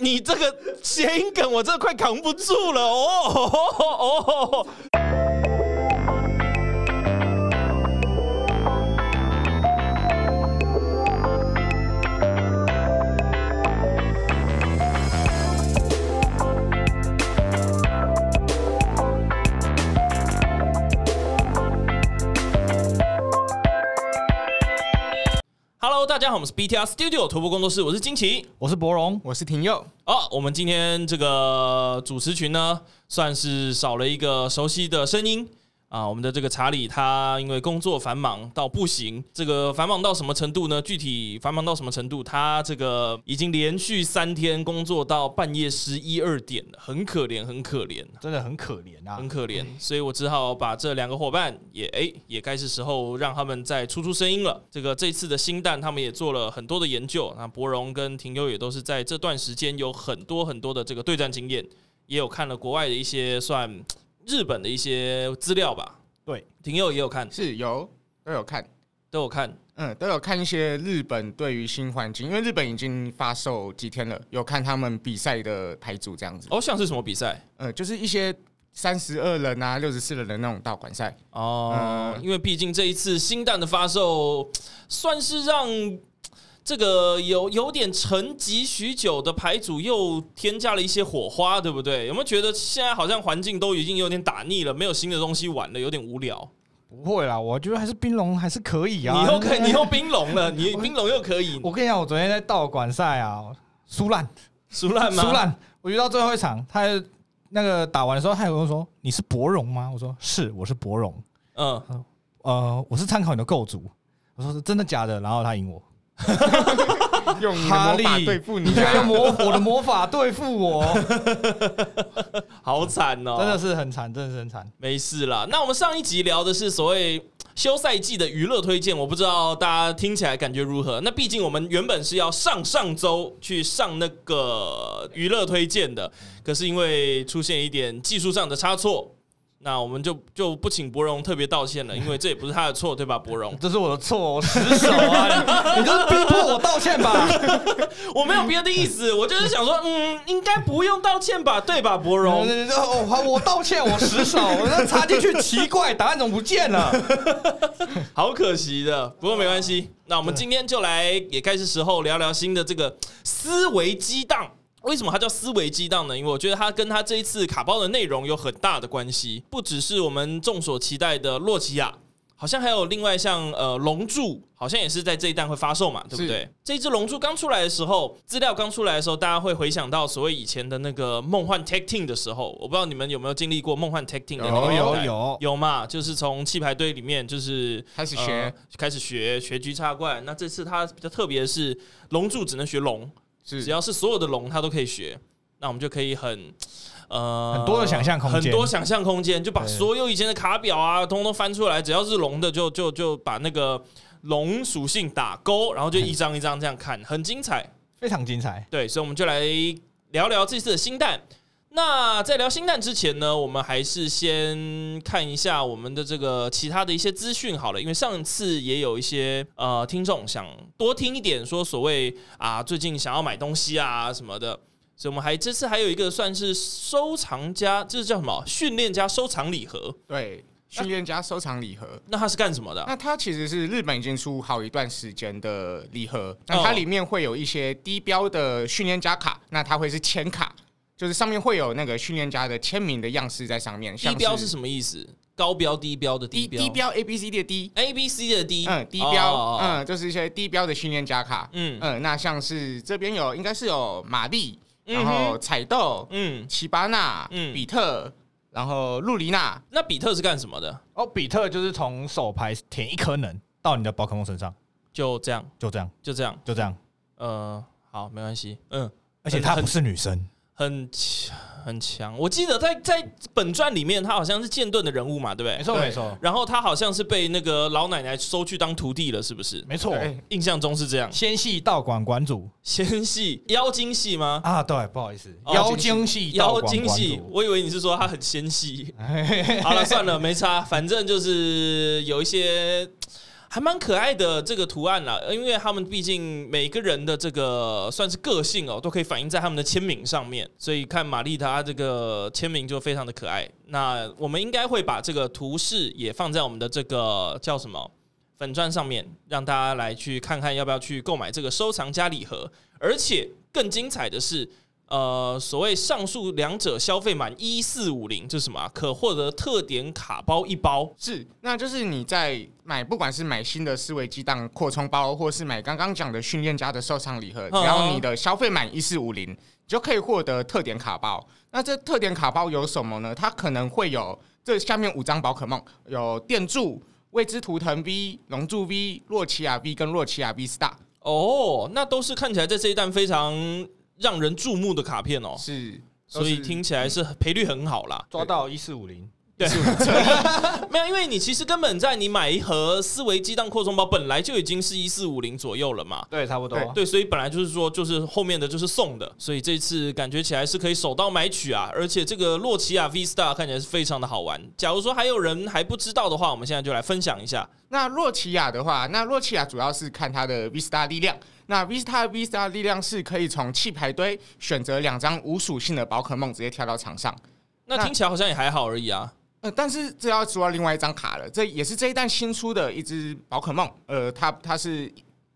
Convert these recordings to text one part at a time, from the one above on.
你这个谐音梗，我真的快扛不住了哦哦哦！大家好，我们是 BTR Studio 头部工作室，我是金奇，我是博荣，我是廷佑。好，我们今天这个主持群呢，算是少了一个熟悉的声音。啊，我们的这个查理他因为工作繁忙到不行，这个繁忙到什么程度呢？具体繁忙到什么程度？他这个已经连续三天工作到半夜十一二点了，很可怜，很可怜，真的很可怜啊，很可怜。所以我只好把这两个伙伴也哎，也该是时候让他们再出出声音了。这个这次的新蛋他们也做了很多的研究，那博荣跟廷优也都是在这段时间有很多很多的这个对战经验，也有看了国外的一些算。日本的一些资料吧，对，廷佑也有看，是有都有看，都有看，嗯，都有看一些日本对于新环境，因为日本已经发售几天了，有看他们比赛的牌组这样子。哦，像是什么比赛？嗯，就是一些三十二人啊、六十四人的那种道馆赛。哦，嗯、因为毕竟这一次新蛋的发售，算是让。这个有有点沉寂许久的牌组又添加了一些火花，对不对？有没有觉得现在好像环境都已经有点打腻了，没有新的东西玩了，有点无聊？不会啦，我觉得还是冰龙还是可以啊。你又可以，你又冰龙了，你冰龙又可以。我跟你讲，我昨天在道馆赛啊，输烂，输烂吗？输烂。我遇到最后一场，他那个打完的时候，他有人说：“你是博荣吗？”我说：“是，我是博荣。”嗯，呃，我是参考你的构筑。我说：“是真的假的？”然后他赢我。用哈利对付你，你居然用魔我的魔法对付我，好惨哦！真的是很惨，真的是很惨。没事啦，那我们上一集聊的是所谓休赛季的娱乐推荐，我不知道大家听起来感觉如何？那毕竟我们原本是要上上周去上那个娱乐推荐的，可是因为出现一点技术上的差错。那我们就就不请博荣特别道歉了，因为这也不是他的错，对吧？博荣，这是我的错，我失手啊！你 就是逼迫我道歉吧？我没有别的意思，我就是想说，嗯，应该不用道歉吧？对吧，博荣？哦，我道歉，我失手，我那插进去，奇怪，答案怎么不见了？好可惜的，不过没关系。那我们今天就来，也该是时候聊聊新的这个思维激荡。为什么它叫思维激荡呢？因为我觉得它跟它这一次卡包的内容有很大的关系，不只是我们众所期待的洛奇亚，好像还有另外像呃龙柱，好像也是在这一弹会发售嘛，对不对？这一只龙柱刚出来的时候，资料刚出来的时候，大家会回想到所谓以前的那个梦幻 Tag Team 的时候，我不知道你们有没有经历过梦幻 Tag Team 的那个有有有有嘛？就是从气牌堆里面就是开始学、呃、开始学学局插怪，那这次它比较特别的是龙柱只能学龙。是，只要是所有的龙，它都可以学，那我们就可以很呃很多的想象空间，很多想象空间，就把所有以前的卡表啊，通通翻出来，只要是龙的就，就就就把那个龙属性打勾，然后就一张一张这样看，很精彩，非常精彩。对，所以我们就来聊聊这次的新蛋。那在聊新蛋之前呢，我们还是先看一下我们的这个其他的一些资讯好了，因为上次也有一些呃听众想多听一点，说所谓啊最近想要买东西啊什么的，所以我们还这次还有一个算是收藏家，这是叫什么？训练家收藏礼盒。对，训练家收藏礼盒。那它是干什么的？那它其实是日本已经出好一段时间的礼盒，那它里面会有一些低标的训练家卡，那它会是签卡。就是上面会有那个训练家的签名的样式在上面。低标是什么意思？高标、低标的低标。低标 A B C 的低，A B C 的低。嗯，低标，嗯，就是一些低标的训练家卡。嗯嗯，那像是这边有，应该是有玛丽，然后彩豆，嗯，奇巴纳，嗯，比特，然后露丽娜。那比特是干什么的？哦，比特就是从手牌填一颗能到你的宝可梦身上，就这样，就这样，就这样，就这样。呃，好，没关系。嗯，而且她不是女生。很强，很强。我记得在在本传里面，他好像是剑盾的人物嘛，对不对？没错，没错。然后他好像是被那个老奶奶收去当徒弟了，是不是？没错，印象中是这样。纤细道馆馆主，纤细妖精系吗？啊，对，不好意思，妖精系，妖精系。我以为你是说他很纤细。好了，算了，没差，反正就是有一些。还蛮可爱的这个图案啦，因为他们毕竟每个人的这个算是个性哦，都可以反映在他们的签名上面，所以看玛丽她这个签名就非常的可爱。那我们应该会把这个图示也放在我们的这个叫什么粉钻上面，让大家来去看看要不要去购买这个收藏加礼盒。而且更精彩的是。呃，所谓上述两者消费满一四五零，这是什么啊？可获得特点卡包一包。是，那就是你在买，不管是买新的思维激荡扩充包，或是买刚刚讲的训练家的收藏礼盒，只要你的消费满一四五零，就可以获得特点卡包。那这特点卡包有什么呢？它可能会有这下面五张宝可梦，有电柱、未知图腾 V、龙柱 V、洛奇亚 V 跟洛奇亚 V Star。哦，那都是看起来在这一弹非常。让人注目的卡片哦，是，所以听起来是赔率很好啦，抓到一四五零，对，没有，因为你其实根本在你买一盒思维激荡扩充包，本来就已经是一四五零左右了嘛，对，差不多，对，所以本来就是说，就是后面的就是送的，所以这次感觉起来是可以手到买取啊，而且这个洛奇亚 V Star 看起来是非常的好玩。假如说还有人还不知道的话，我们现在就来分享一下。那洛奇亚的话，那洛奇亚主要是看它的 V Star 力量。那 Vista Vista 力量是可以从弃牌堆选择两张无属性的宝可梦，直接跳到场上。那听起来好像也还好而已啊。呃，但是这要说到另外一张卡了，这也是这一弹新出的一只宝可梦。呃，它它是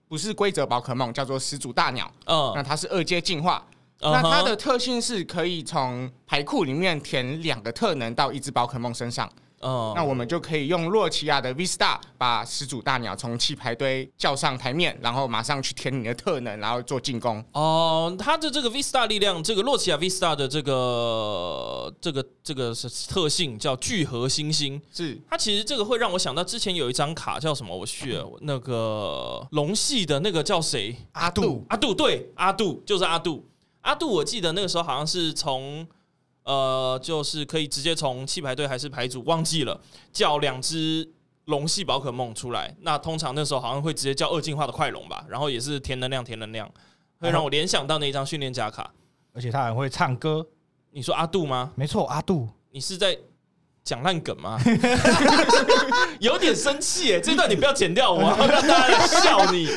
不是规则宝可梦？叫做始祖大鸟。嗯。那它是二阶进化。Uh. 那它的特性是可以从牌库里面填两个特能到一只宝可梦身上。哦，oh. 那我们就可以用洛奇亚的 V Star 把始祖大鸟从弃牌堆叫上台面，然后马上去填你的特能，然后做进攻。哦，uh, 它的这个 V Star 力量，这个洛奇亚 V Star 的这个这个这个是特性叫聚合星星。是它其实这个会让我想到之前有一张卡叫什么？我去了，那个龙系的那个叫谁？阿杜，阿杜，对，阿杜就是阿杜。阿杜，我记得那个时候好像是从。呃，就是可以直接从弃牌队还是牌组忘记了叫两只龙系宝可梦出来。那通常那时候好像会直接叫二进化的快龙吧，然后也是填能量，填能量，会让我联想到那一张训练家卡。而且他还会唱歌。你说阿杜吗？没错，阿杜。你是在讲烂梗吗？有点生气哎，这段你不要剪掉，我 要让大家笑你。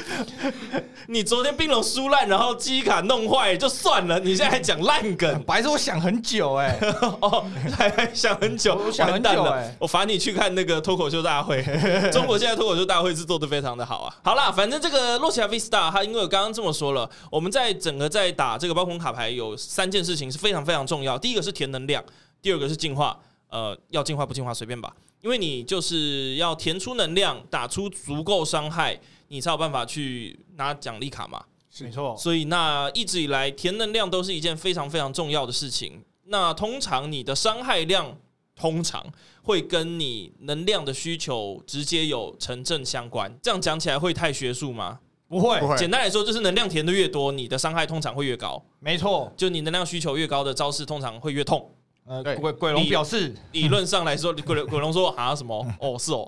你昨天冰龙输烂，然后记忆卡弄坏就算了，你现在还讲烂梗，白说我想很久哎，哦，还想很久，我想很久哎，我罚你去看那个脱口秀大会，中国现在脱口秀大会是做的非常的好啊。好啦，反正这个洛奇亚 V Star，他因为我刚刚这么说了，我们在整个在打这个宝可梦卡牌有三件事情是非常非常重要，第一个是填能量，第二个是进化，呃，要进化不进化随便吧，因为你就是要填出能量，打出足够伤害。你才有办法去拿奖励卡嘛？是没错。所以那一直以来填能量都是一件非常非常重要的事情。那通常你的伤害量通常会跟你能量的需求直接有成正相关。这样讲起来会太学术吗？不会。简单来说就是能量填的越多，你的伤害通常会越高。没错。就你能量需求越高的招式通常会越痛。呃，鬼鬼龙表示，理论上来说，鬼鬼龙说啊什么？哦，是哦，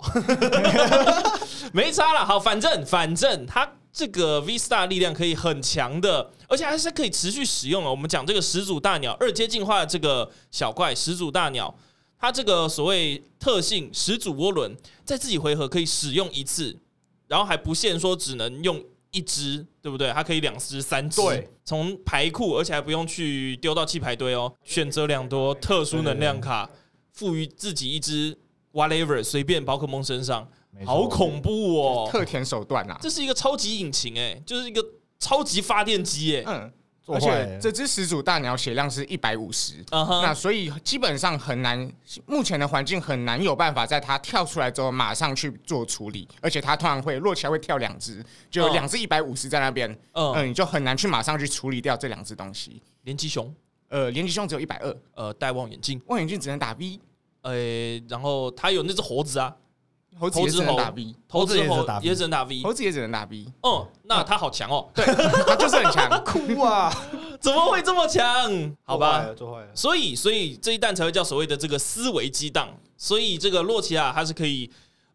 没差了。好，反正反正它这个 V Star 力量可以很强的，而且还是可以持续使用啊。我们讲这个始祖大鸟二阶进化的这个小怪始祖大鸟，它这个所谓特性始祖涡轮，在自己回合可以使用一次，然后还不限说只能用。一只对不对？它可以两只、三只，从对牌库，而且还不用去丢到弃牌堆哦。选择两多特殊能量卡，赋予自己一只 whatever 随便宝可梦身上，好恐怖哦！特甜手段啊，这是一个超级引擎哎，就是一个超级发电机哎。嗯。而且这只始祖大鸟血量是一百五十，那所以基本上很难，目前的环境很难有办法在它跳出来之后马上去做处理，而且它通常会落起来会跳两只，就两只一百五十在那边，嗯、呃，你就很难去马上去处理掉这两只东西。连击熊，呃，连击熊只有一百二，呃，戴望远镜，望远镜只能打 V，呃，然后它有那只猴子啊。猴子也只能打 V，猴子也只能打 V，也只能打 V，猴子也只能打 V。哦，那他好强哦，对，他就是很强，哭啊！怎么会这么强？好吧，做坏了，所以，所以这一弹才会叫所谓的这个思维激荡。所以这个洛奇亚他是可以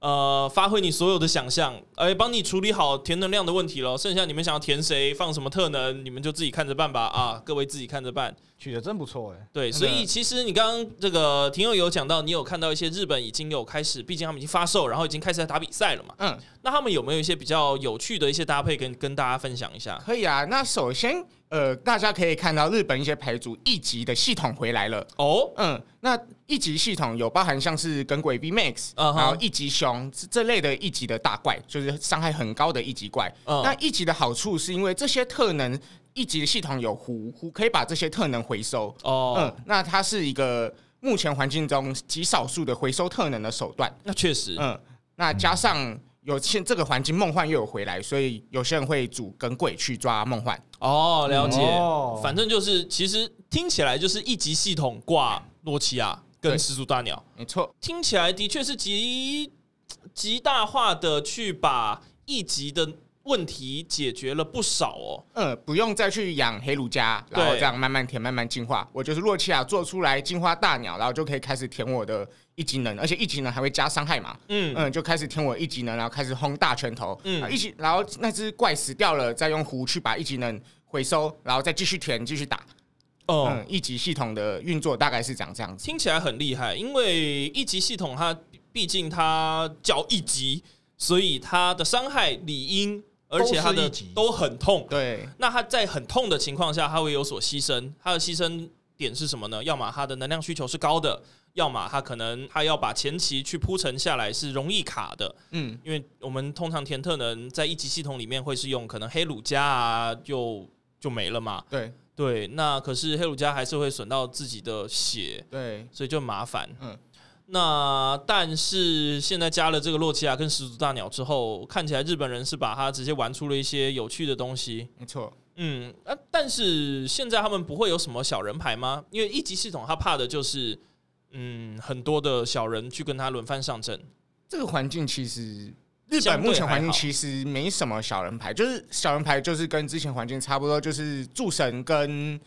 呃，发挥你所有的想象，哎，帮你处理好填能量的问题了。剩下你们想要填谁，放什么特能，你们就自己看着办吧。啊，各位自己看着办。取得真不错哎。对，所以其实你刚刚这个廷佑有讲到，你有看到一些日本已经有开始，毕竟他们已经发售，然后已经开始在打比赛了嘛。嗯，那他们有没有一些比较有趣的一些搭配跟跟大家分享一下？可以啊。那首先。呃，大家可以看到日本一些牌组一级的系统回来了哦。嗯，那一级系统有包含像是耿鬼 V Max，、uh huh. 然后一级熊这类的一级的大怪，就是伤害很高的一级怪。Uh huh. 那一级的好处是因为这些特能一级的系统有壶壶可以把这些特能回收哦。Uh. 嗯，那它是一个目前环境中极少数的回收特能的手段。那确实，嗯，那加上。有现这个环境梦幻又有回来，所以有些人会组耿鬼去抓梦幻。哦，了解。哦、反正就是，其实听起来就是一级系统挂洛奇亚跟始祖大鸟，没错。听起来的确是极极大化的去把一级的问题解决了不少哦。嗯，不用再去养黑鲁加，然后这样慢慢填、慢慢进化。我就是洛奇亚做出来进化大鸟，然后就可以开始填我的。一级能，而且一级能还会加伤害嘛？嗯嗯，就开始填我一级能，然后开始轰大拳头。嗯，一级，然后那只怪死掉了，再用壶去把一级能回收，然后再继续填，继续打。哦、嗯，一级系统的运作大概是长这样子。听起来很厉害，因为一级系统它毕竟它叫一级，所以它的伤害理应，而且它的都很痛。对，那它在很痛的情况下，它会有所牺牲。它的牺牲点是什么呢？要么它的能量需求是高的。要么它可能它要把前期去铺陈下来是容易卡的，嗯，因为我们通常填特能在一级系统里面会是用可能黑鲁加啊，就就没了嘛，对对，那可是黑鲁加还是会损到自己的血，对，所以就麻烦，嗯，那但是现在加了这个洛奇亚跟始祖大鸟之后，看起来日本人是把它直接玩出了一些有趣的东西，没错，嗯，啊，但是现在他们不会有什么小人牌吗？因为一级系统他怕的就是。嗯，很多的小人去跟他轮番上阵。这个环境其实，日本目前环境其实没什么小人牌，就是小人牌就是跟之前环境差不多，就是诸神跟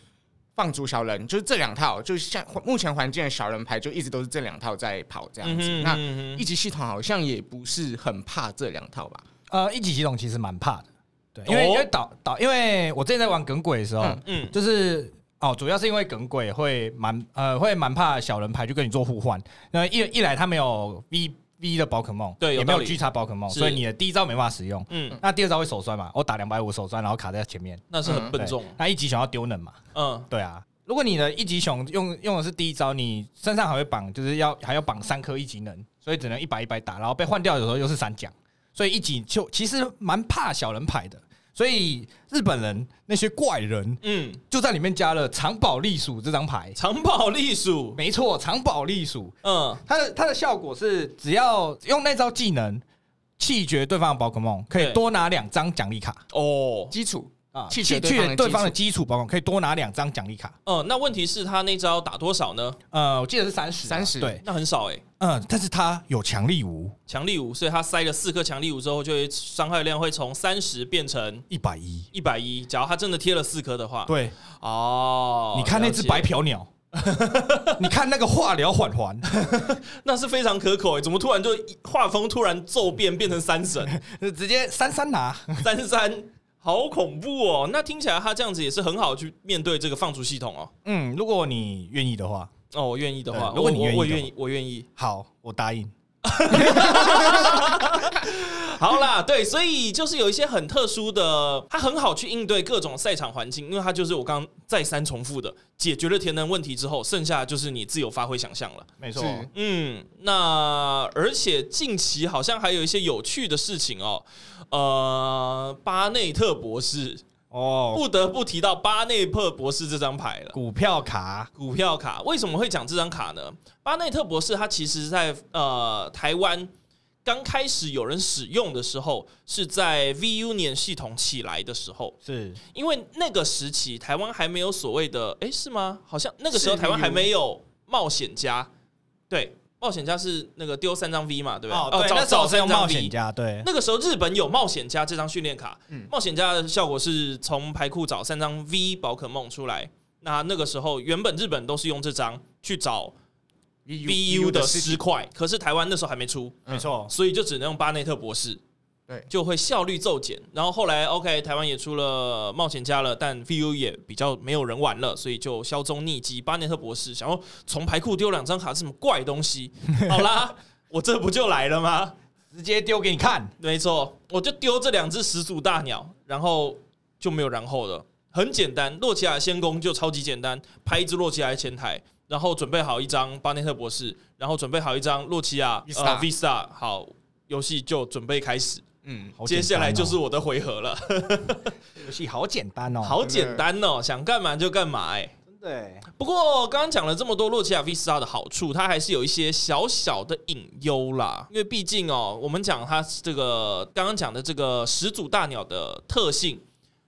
放逐小人，就是这两套。就像目前环境的小人牌，就一直都是这两套在跑这样子。嗯哼嗯哼，那一级系统好像也不是很怕这两套吧？呃，一级系统其实蛮怕的，对，因为、哦、因为导导，因为我之前在玩耿鬼的时候，嗯，嗯就是。哦，主要是因为耿鬼会蛮呃会蛮怕小人牌，就跟你做互换。因为一一来他没有 V V 的宝可梦，对，也没有巨叉宝可梦，所以你的第一招没办法使用。嗯，那第二招会手酸嘛？我打两百五手酸，然后卡在前面，那是很笨重。那一级熊要丢能嘛？嗯，对啊。如果你的一级熊用用的是第一招，你身上还会绑，就是要还要绑三颗一级能，所以只能一百一百打，然后被换掉的时候又是三奖，所以一级就其实蛮怕小人牌的。所以日本人那些怪人，嗯，就在里面加了藏宝利鼠这张牌。藏宝利鼠，没错，藏宝利鼠。嗯，它的它的效果是，只要用那招技能气绝对方的宝可梦，可以多拿两张奖励卡。哦，基础。弃绝对方的基础宝可梦，可以多拿两张奖励卡。嗯，那问题是他那招打多少呢？呃，我记得是三十，三十，对，那很少哎。嗯，但是他有强力五，强力五，所以他塞了四颗强力五之后，就会伤害量会从三十变成一百一，一百一。假如他真的贴了四颗的话，对，哦，你看那只白嫖鸟，你看那个化疗缓缓，那是非常可口哎，怎么突然就画风突然骤变，变成三神，直接三三拿三三。好恐怖哦！那听起来他这样子也是很好去面对这个放逐系统哦。嗯，如果你愿意的话，哦，我愿意的话，如果你愿意，我愿意，我愿意。好，我答应。好啦，对，所以就是有一些很特殊的，它很好去应对各种赛场环境，因为它就是我刚刚再三重复的，解决了填能问题之后，剩下就是你自由发挥想象了。没错，嗯，那而且近期好像还有一些有趣的事情哦，呃，巴内特博士。哦，不得不提到巴内特博士这张牌了。股票卡，股票卡，为什么会讲这张卡呢？巴内特博士他其实在呃台湾刚开始有人使用的时候，是在 V Union 系统起来的时候，是因为那个时期台湾还没有所谓的，哎，是吗？好像那个时候台湾还没有冒险家，对。冒险家是那个丢三张 V 嘛，对不对？哦，对，那找三张冒险家，对。那个时候日本有冒险家这张训练卡，嗯，冒险家的效果是从牌库找三张 V 宝可梦出来。那那个时候原本日本都是用这张去找 VU 的尸块，可是台湾那时候还没出，没错，所以就只能用巴内特博士。对，就会效率骤减。然后后来，OK，台湾也出了冒险家了，但 VU 也比较没有人玩了，所以就销声匿迹。巴内特博士想要从牌库丢两张卡是什么怪东西？好啦，我这不就来了吗？直接丢给你看。没错，我就丢这两只始祖大鸟，然后就没有然后了。很简单，洛奇亚先攻就超级简单，拍一只洛奇亚在前台，然后准备好一张巴内特博士，然后准备好一张洛奇亚呃 Vista，好，游戏就准备开始。嗯，哦接下来就是我的回合了。游戏好简单哦，好简单哦，想干嘛就干嘛哎、欸。真的。不过刚刚讲了这么多洛奇亚 Vista 的好处，它还是有一些小小的隐忧啦。因为毕竟哦，我们讲它这个刚刚讲的这个始祖大鸟的特性，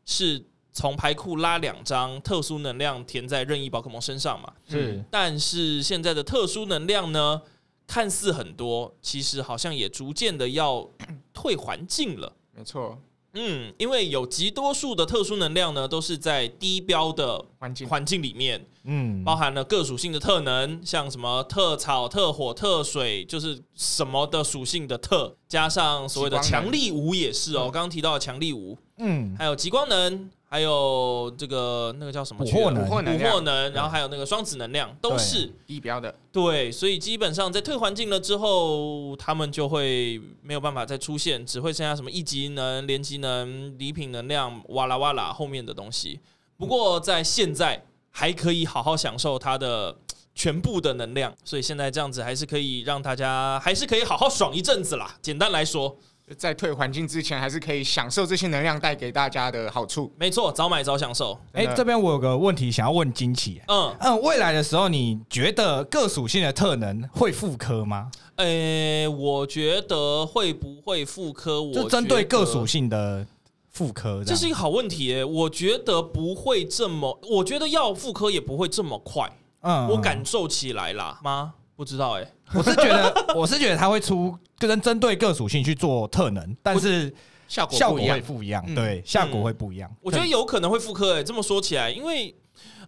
是从牌库拉两张特殊能量填在任意宝可梦身上嘛。是。但是现在的特殊能量呢？看似很多，其实好像也逐渐的要 退环境了。没错，嗯，因为有极多数的特殊能量呢，都是在低标的环境。环境里面，嗯，包含了各属性的特能，像什么特草、特火、特水，就是什么的属性的特，加上所谓的强力五也是哦，刚刚提到的强力五，嗯，还有极光能。还有这个那个叫什么？捕获能，捕获能，然后还有那个双子能量，都是低标的。对，所以基本上在退环境了之后，他们就会没有办法再出现，只会剩下什么一级能、连级能、礼品能量、哇啦哇啦后面的东西。不过在现在还可以好好享受它的全部的能量，所以现在这样子还是可以让大家还是可以好好爽一阵子啦。简单来说。在退环境之前，还是可以享受这些能量带给大家的好处。没错，早买早享受。哎、欸，这边我有个问题想要问金奇。嗯嗯，未来的时候，你觉得各属性的特能会复刻吗？呃、欸，我觉得会不会复刻？我就针对各属性的复刻，这是一个好问题、欸。我觉得不会这么，我觉得要复刻也不会这么快。嗯，我感受起来啦吗？不知道哎、欸，我是觉得，我是觉得他会出跟针对各属性去做特能，但是效果效果会不一样，对，效果会不一样。我觉得有可能会复刻哎，这么说起来，因为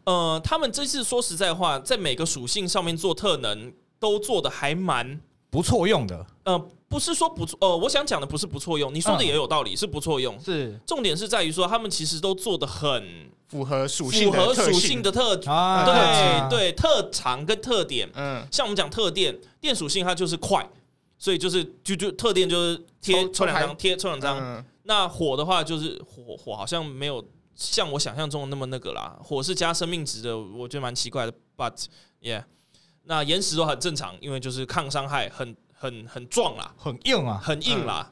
呃，他们这次说实在话，在每个属性上面做特能都做的还蛮不错用的。呃，不是说不错，呃，我想讲的不是不错用，你说的也有道理，是不错用。是。重点是在于说，他们其实都做的很符合属性，符合属性的特啊，对对，特长跟特点，嗯，像我们讲特电电属性，它就是快，所以就是就就特电就是贴抽两张，贴抽两张。那火的话就是火火好像没有像我想象中的那么那个啦，火是加生命值的，我觉得蛮奇怪的。But yeah，那岩石都很正常，因为就是抗伤害很很很壮啦，很硬啊，很硬啦。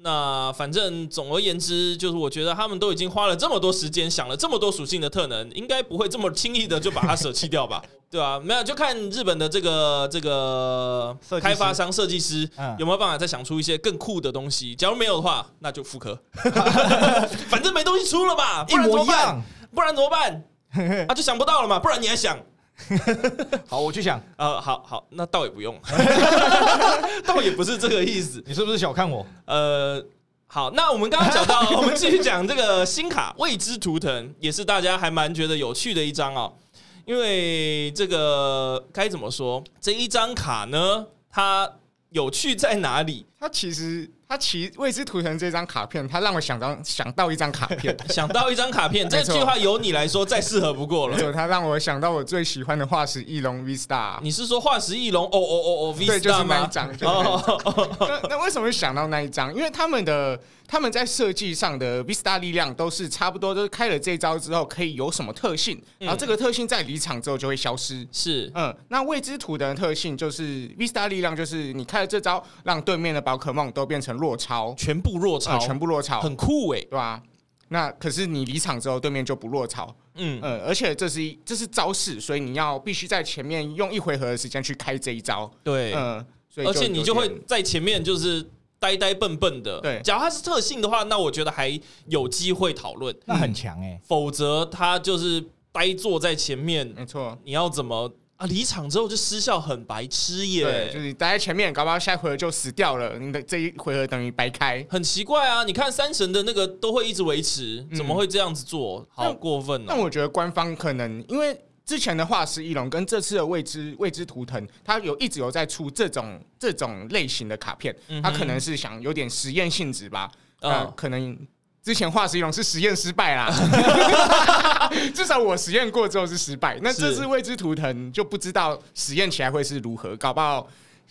那反正总而言之，就是我觉得他们都已经花了这么多时间，想了这么多属性的特能，应该不会这么轻易的就把它舍弃掉吧？对吧、啊？没有，就看日本的这个这个开发商设计师有没有办法再想出一些更酷的东西。假如没有的话，那就复刻。反正没东西出了吧？不然怎么办？不然怎么办？啊，就想不到了嘛？不然你还想？好，我去想。呃，好好，那倒也不用，倒也不是这个意思。你是不是小看我？呃，好，那我们刚刚讲到，我们继续讲这个新卡未知图腾，也是大家还蛮觉得有趣的一张哦。因为这个该怎么说？这一张卡呢，它有趣在哪里？它其实。他其未知图腾这张卡片，他让我想到想到一张卡片，想到一张卡片。这句话由你来说再适合不过了。就，他让我想到我最喜欢的化石翼龙 V Star。你是说化石翼龙？哦哦哦哦，V Star 对，就是那一张。那那为什么会想到那一张？因为他们的他们在设计上的 V Star 力量都是差不多，都是开了这招之后可以有什么特性，然后这个特性在离场之后就会消失。是，嗯，那未知图的特性就是 V Star 力量，就是你开了这招，让对面的宝可梦都变成。落超，全部落超，呃、全部落超，很酷诶，对吧？那可是你离场之后，对面就不落超，嗯。呃，而且这是一这是招式，所以你要必须在前面用一回合的时间去开这一招，对，嗯、呃，所以而且你就会在前面就是呆呆笨笨的，对。假如他是特性的话，那我觉得还有机会讨论，那很强诶、欸。否则他就是呆坐在前面，没错，你要怎么？啊！离场之后就失效，很白痴耶。对，就是你待在前面，搞不好下一回合就死掉了。你的这一回合等于白开，很奇怪啊！你看三神的那个都会一直维持，怎么会这样子做？嗯、好过分哦。但我觉得官方可能因为之前的化石翼龙跟这次的未知未知图腾，它有一直有在出这种这种类型的卡片，它可能是想有点实验性质吧，可能。之前化石翼龙是实验失败啦，至少我实验过之后是失败。那这次未知图腾就不知道实验起来会是如何，搞不好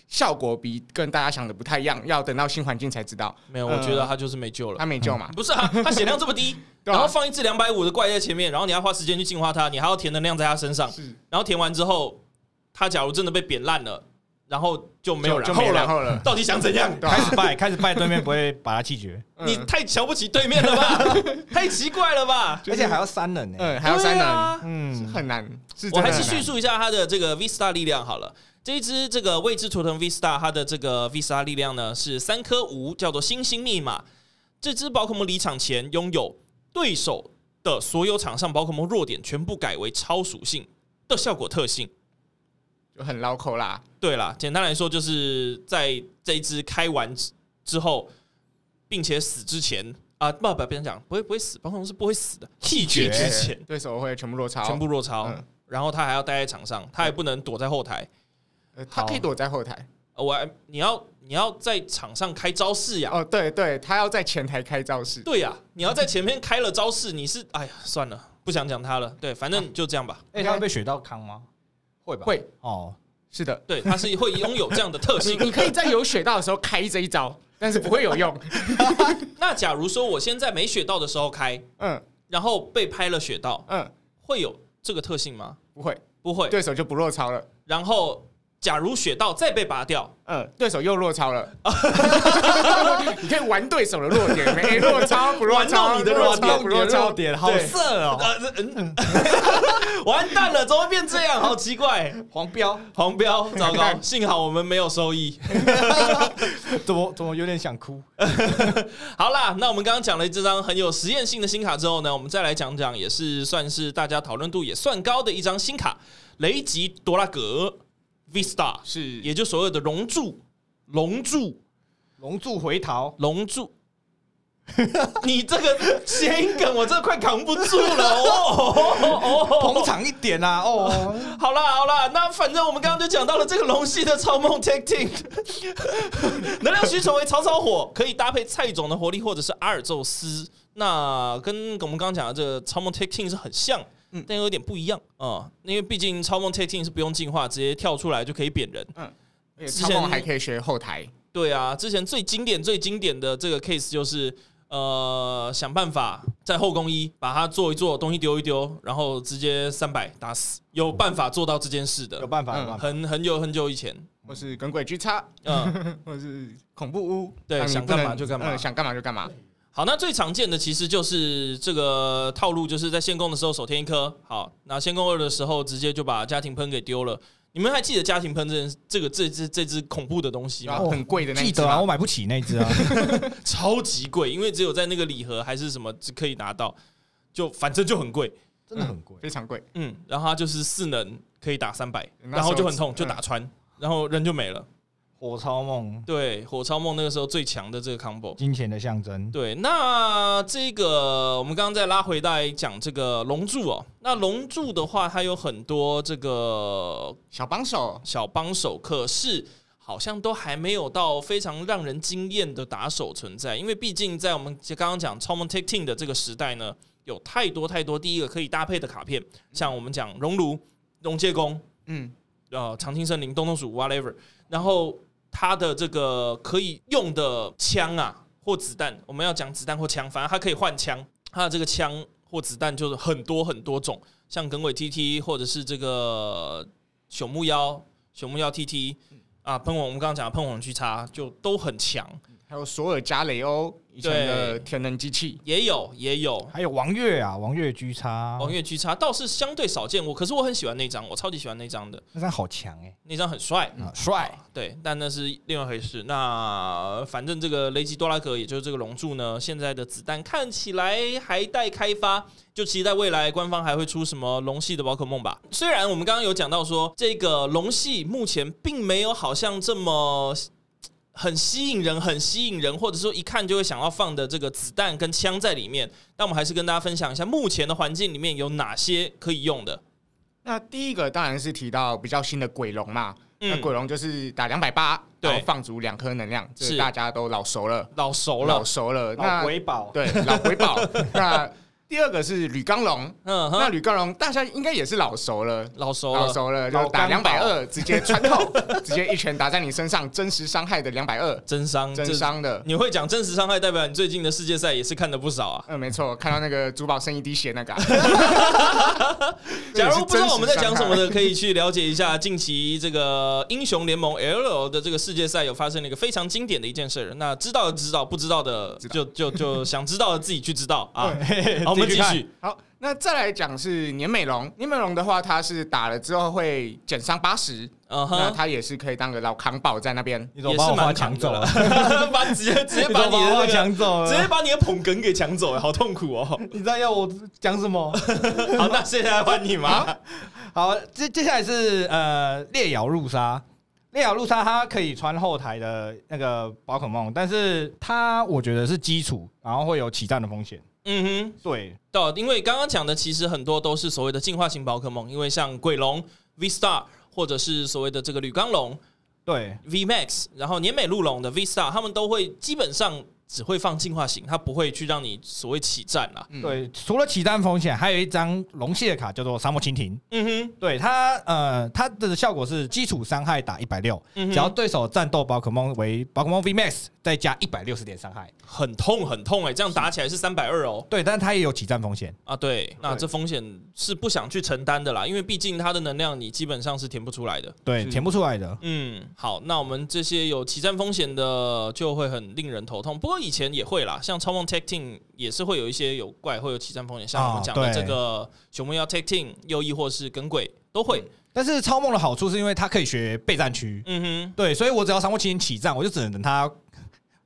效果比跟大家想的不太一样，要等到新环境才知道。没有，我觉得他就是没救了，他没救嘛？嗯、不是啊，他血量这么低，然后放一只两百五的怪在前面，然后你要花时间去净化它，你还要填能量在它身上，然后填完之后，他假如真的被扁烂了。然后就没有然后了，到底想怎样？开始拜，开始拜，对面不会把他气绝。你太瞧不起对面了吧？太奇怪了吧？而且还要三人呢，嗯，还要三人，嗯，很难。我还是叙述一下他的这个 V Star 力量好了。这一只这个未知图腾 Vista，它的这个 Vista 力量呢是三颗五，叫做星星密码。这只宝可梦离场前拥有对手的所有场上宝可梦弱点全部改为超属性的效果特性。就很绕口啦，对啦，简单来说就是在这一只开完之后，并且死之前啊，不不，不能讲不会不会死，宝可梦是不会死的，气绝之前，对手会全部落超，全部落超，然后他还要待在场上，他也不能躲在后台，他可以躲在后台，我还你要你要在场上开招式呀，哦对对，他要在前台开招式，对呀，你要在前面开了招式，你是哎呀算了，不想讲他了，对，反正就这样吧，哎，他会被雪道康吗？会吧？会哦，是的，对，他是会拥有这样的特性。你可以在有雪道的时候开这一招，但是不会有用。那假如说我现在没雪道的时候开，嗯，然后被拍了雪道，嗯，会有这个特性吗？不会，不会，对手就不落超了。然后。假如雪道再被拔掉，嗯，对手又落超了。你可以玩对手的弱点，没 落超不落超，玩你的弱点，不落超点，好色哦！完蛋了，怎么会变这样？好奇怪，黄标，黄标，糟糕！幸好我们没有收益。怎么怎么有点想哭？好啦，那我们刚刚讲了这张很有实验性的新卡之后呢，我们再来讲讲，也是算是大家讨论度也算高的一张新卡——雷吉多拉格。V Star 是，也就所谓的龙柱，龙柱，龙柱回逃，龙柱。你这个谐音梗，我真的快扛不住了哦！哦，捧场一点啊！哦，好啦好啦，那反正我们刚刚就讲到了这个龙系的超梦 Tech Team，能量需求为草草火，可以搭配蔡总的活力或者是阿尔宙斯。那跟我们刚刚讲的这个超梦 Tech Team 是很像。嗯，但有点不一样啊，因为毕竟超梦 Team 是不用进化，直接跳出来就可以扁人。嗯，之前还可以学后台。对啊，之前最经典、最经典的这个 case 就是，呃，想办法在后宫一把它做一做，东西丢一丢，然后直接三百打死。有办法做到这件事的，有办法，很很久很久以前，或是耿鬼 G 叉，嗯，或是恐怖屋，对，想干嘛就干嘛，想干嘛就干嘛。好，那最常见的其实就是这个套路，就是在限攻的时候手添一颗。好，那限攻二的时候直接就把家庭喷给丢了。你们还记得家庭喷这件这个这只这只恐怖的东西吗？哦、很贵的那只，记得啊，我买不起那只啊，超级贵，因为只有在那个礼盒还是什么可以拿到，就反正就很贵，真的很贵，非常贵。嗯，然后它就是四能可以打三百，然后就很痛，就打穿，嗯、然后人就没了。火超梦，对，火超梦那个时候最强的这个 combo，金钱的象征。对，那这个我们刚刚再拉回来讲这个龙柱哦，那龙柱的话，它有很多这个小帮手，小帮手，可是好像都还没有到非常让人惊艳的打手存在，因为毕竟在我们刚刚讲超梦 take team 的这个时代呢，有太多太多第一个可以搭配的卡片，像我们讲熔炉、龙介弓，嗯，呃，常青森林、东东鼠，whatever，然后。它的这个可以用的枪啊，或子弹，我们要讲子弹或枪，反正它可以换枪。它的这个枪或子弹就是很多很多种，像耿鬼 TT 或者是这个朽木妖、朽木妖 TT 啊，喷火我们刚刚讲的喷火龙去插就都很强。还有索尔加雷欧以前的天能机器。也有也有，还有王月啊，王月 G 叉，王月 G 叉倒是相对少见，我可是我很喜欢那张，我超级喜欢那张的，那张好强哎，那张很帅，帅，对，但那是另外一回事。那反正这个雷吉多拉格，也就是这个龙柱呢，现在的子弹看起来还待开发，就期待未来官方还会出什么龙系的宝可梦吧。虽然我们刚刚有讲到说，这个龙系目前并没有好像这么。很吸引人，很吸引人，或者说一看就会想要放的这个子弹跟枪在里面。但我们还是跟大家分享一下，目前的环境里面有哪些可以用的。那第一个当然是提到比较新的鬼龙嘛，嗯、那鬼龙就是打两百八，然后放足两颗能量，这是大家都老熟了，老熟了，老熟了。那老鬼宝，对，老鬼宝。那第二个是吕刚龙，嗯，那吕刚龙大家应该也是老熟了，老熟老熟了，就打两百二，直接穿透，直接一拳打在你身上，真实伤害的两百二，真伤真伤的。你会讲真实伤害，代表你最近的世界赛也是看的不少啊。嗯，没错，看到那个珠宝剩一滴血那个。假如不知道我们在讲什么的，可以去了解一下近期这个英雄联盟 L 的这个世界赛有发生了一个非常经典的一件事。那知道的知道，不知道的就就就想知道的自己去知道啊。我们继续好，那再来讲是年美龙。年美龙的话，它是打了之后会减伤八十，那它也是可以当个老扛宝在那边，也是蛮抢走了，把直接 直接把你的抢走，直接把你的捧哏给抢走，好痛苦哦！你知道要我讲什么？好，那现在换你吗？好，接接下来是呃烈咬入杀，烈咬入杀它可以穿后台的那个宝可梦，但是它我觉得是基础，然后会有起战的风险。嗯哼，对，到因为刚刚讲的其实很多都是所谓的进化型宝可梦，因为像鬼龙 V Star 或者是所谓的这个铝钢龙，对 V Max，然后年美鹿龙的 V Star，他们都会基本上。只会放进化型，它不会去让你所谓起战啦。对，除了起战风险，还有一张龙系的卡叫做沙漠蜻蜓。嗯哼，对它，呃，它的效果是基础伤害打一百六，只要对手战斗宝可梦为宝可梦 V Max，再加一百六十点伤害，很痛很痛哎、欸，这样打起来是三百二哦。对，但是它也有起战风险啊。对，那这风险是不想去承担的啦，因为毕竟它的能量你基本上是填不出来的。对，填不出来的。嗯，好，那我们这些有起战风险的就会很令人头痛。不过。以前也会啦，像超梦 Tag Team 也是会有一些有怪会有起战风险，像我们讲的这个熊猫要 Tag Team，又亦或是耿鬼都会。但是超梦的好处是因为它可以学备战区，嗯哼，对，所以我只要沙漠蜻蜓起战，我就只能等它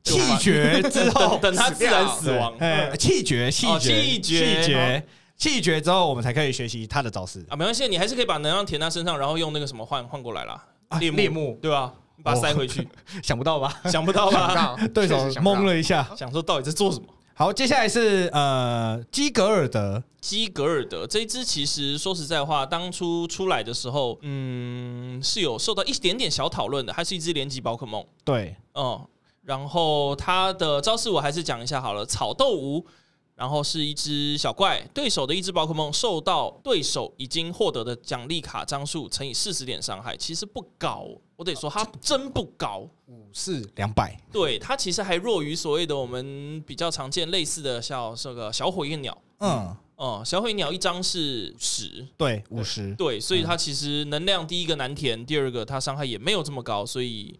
气绝之后，等它自然死亡，气绝气绝气绝。气绝之后，我们才可以学习它的招式。啊。没关系，你还是可以把能量填在身上，然后用那个什么换换过来啦，猎猎木。对吧？把它塞回去，想不到吧？想不到吧？对手懵了一下，想说到底在做什么？好，接下来是呃基格尔德，基格尔德这一支其实说实在话，当初出来的时候，嗯，是有受到一点点小讨论的，它是一只连级宝可梦。对，嗯，然后它的招式我还是讲一下好了，草豆无。然后是一只小怪，对手的一只宝可梦受到对手已经获得的奖励卡张数乘以四十点伤害，其实不高，我得说它真不高，五四两百，对，它其实还弱于所谓的我们比较常见类似的像这个小火焰鸟，嗯。嗯，小火焰鸟一张是十，对，五十，对，所以它其实能量第一个难填，第二个它伤害也没有这么高，所以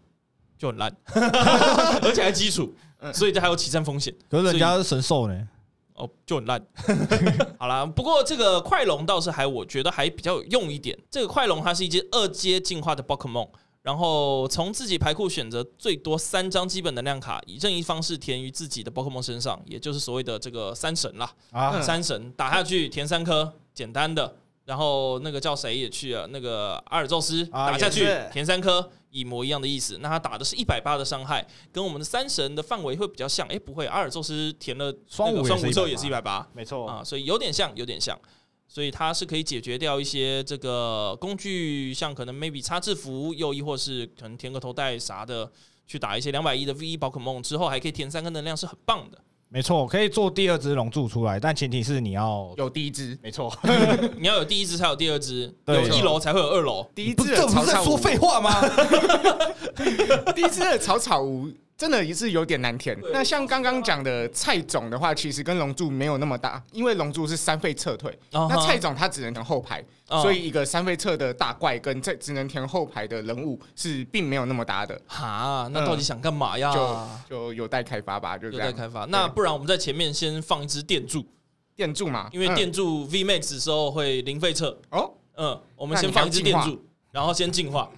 就很烂，而且还基础，所以这还有起战风险，可是人家是神兽呢。哦，就很烂。好啦，不过这个快龙倒是还我觉得还比较有用一点。这个快龙它是一只二阶进化的宝可梦，然后从自己牌库选择最多三张基本能量卡，以任意方式填于自己的宝可梦身上，也就是所谓的这个三神啦。啊，三神打下去填三颗，简单的。然后那个叫谁也去了，那个阿尔宙斯打下去填三颗。一模一样的意思，那他打的是一百八的伤害，跟我们的三神的范围会比较像。哎，不会，阿尔宙斯填了双五双五之后也是一百八，没错啊，所以有点像，有点像，所以它是可以解决掉一些这个工具，像可能 maybe 插字符，又亦或是可能填个头带啥的，去打一些两百亿的 V 一宝可梦之后，还可以填三个能量，是很棒的。没错，可以做第二只龙柱出来，但前提是你要有第一只。没错，你要有第一只才有第二只，有一楼才会有二楼。第一只这不是在说废话吗？第一只的草草屋。真的也是有点难填。那像刚刚讲的蔡总的话，其实跟龙柱没有那么大，因为龙柱是三费撤退，那蔡总他只能填后排，所以一个三费撤的大怪跟这只能填后排的人物是并没有那么搭的。哈，那到底想干嘛呀？就就有待开发吧，就这样。有待开发。那不然我们在前面先放一支电柱，电柱嘛，因为电柱 V Max 的时候会零费撤。哦，嗯，我们先放一支电柱，然后先进化。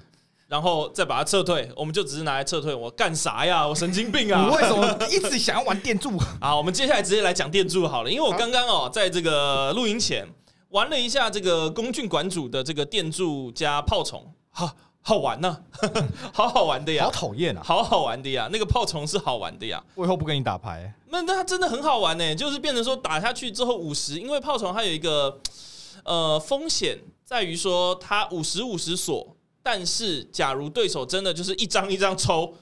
然后再把它撤退，我们就只是拿来撤退。我干啥呀？我神经病啊！你为什么一直想要玩电柱？啊，我们接下来直接来讲电柱好了。因为我刚刚哦，在这个录音前玩了一下这个宫骏馆主的这个电柱加炮虫，好好玩呢、啊，好好玩的呀！好讨厌啊，好好玩的呀！那个炮虫是好玩的呀。我以后不跟你打牌。那那它真的很好玩呢，就是变成说打下去之后五十，因为炮虫它有一个呃风险。在于说它五十五十锁，但是假如对手真的就是一张一张抽，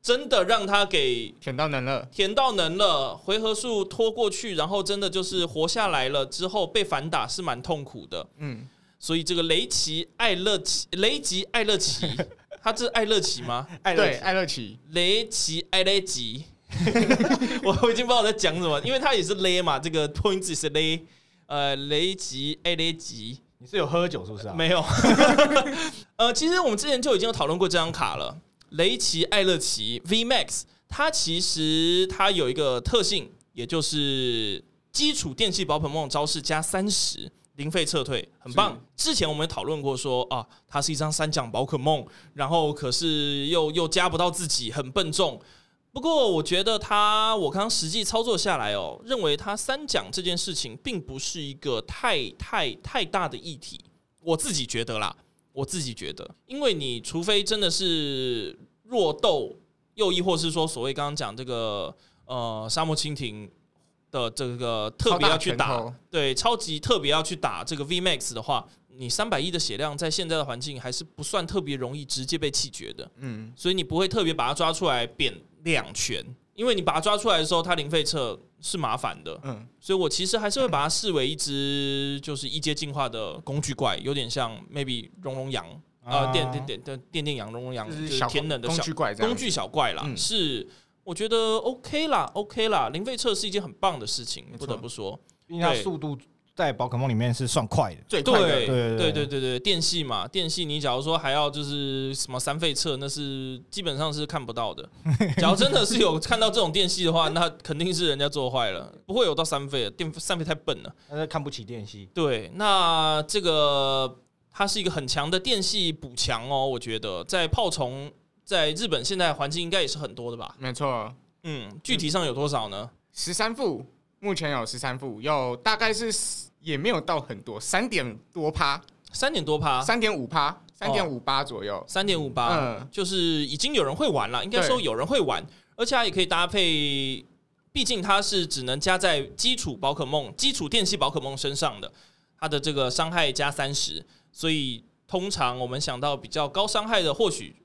真的让他给舔到能了，舔到能了，回合数拖过去，然后真的就是活下来了之后被反打是蛮痛苦的。嗯，所以这个雷奇艾勒奇雷吉艾勒奇，他这是艾勒奇吗？对，艾勒奇雷奇艾勒吉，我 我已经不知道我在讲什么，因为他也是勒嘛，这个 points 是勒，呃，雷吉艾勒吉。你是有喝酒是不是啊？没有，呃，其实我们之前就已经有讨论过这张卡了。雷奇艾勒奇 V Max，它其实它有一个特性，也就是基础电器宝可梦招式加三十零费撤退，很棒。之前我们讨论过说啊，它是一张三奖宝可梦，然后可是又又加不到自己，很笨重。不过我觉得他，我刚刚实际操作下来哦，认为他三奖这件事情并不是一个太太太大的议题。我自己觉得啦，我自己觉得，因为你除非真的是弱斗，又亦或是说所谓刚刚讲这个呃沙漠蜻蜓的这个特别要去打，对，超级特别要去打这个 V Max 的话，你三百亿的血量在现在的环境还是不算特别容易直接被弃绝的。嗯，所以你不会特别把它抓出来扁。两拳，因为你把它抓出来的时候，它零费测是麻烦的，嗯，所以我其实还是会把它视为一只就是一阶进化的工具怪，有点像 maybe 熔融羊啊，电电电的电电羊熔融羊，就是天冷的小工具怪，工具小怪啦，是我觉得 OK 啦，OK 啦，零费测是一件很棒的事情，不得不说，因为它速度。在宝可梦里面是算快的，最快的，对对对对对，电系嘛，电系你假如说还要就是什么三费测，那是基本上是看不到的。假如真的是有看到这种电系的话，那肯定是人家做坏了，不会有到三费的，电三费太笨了，那是看不起电系。对，那这个它是一个很强的电系补强哦，我觉得在炮虫在日本现在环境应该也是很多的吧？没错，嗯，具体上有多少呢？十三副。目前有十三副，有大概是也没有到很多，三点多趴，三点多趴，三点五趴，三点五八左右，三点五八，嗯，就是已经有人会玩了，应该说有人会玩，而且它也可以搭配，毕竟它是只能加在基础宝可梦、基础电系宝可梦身上的，它的这个伤害加三十，所以通常我们想到比较高伤害的，或许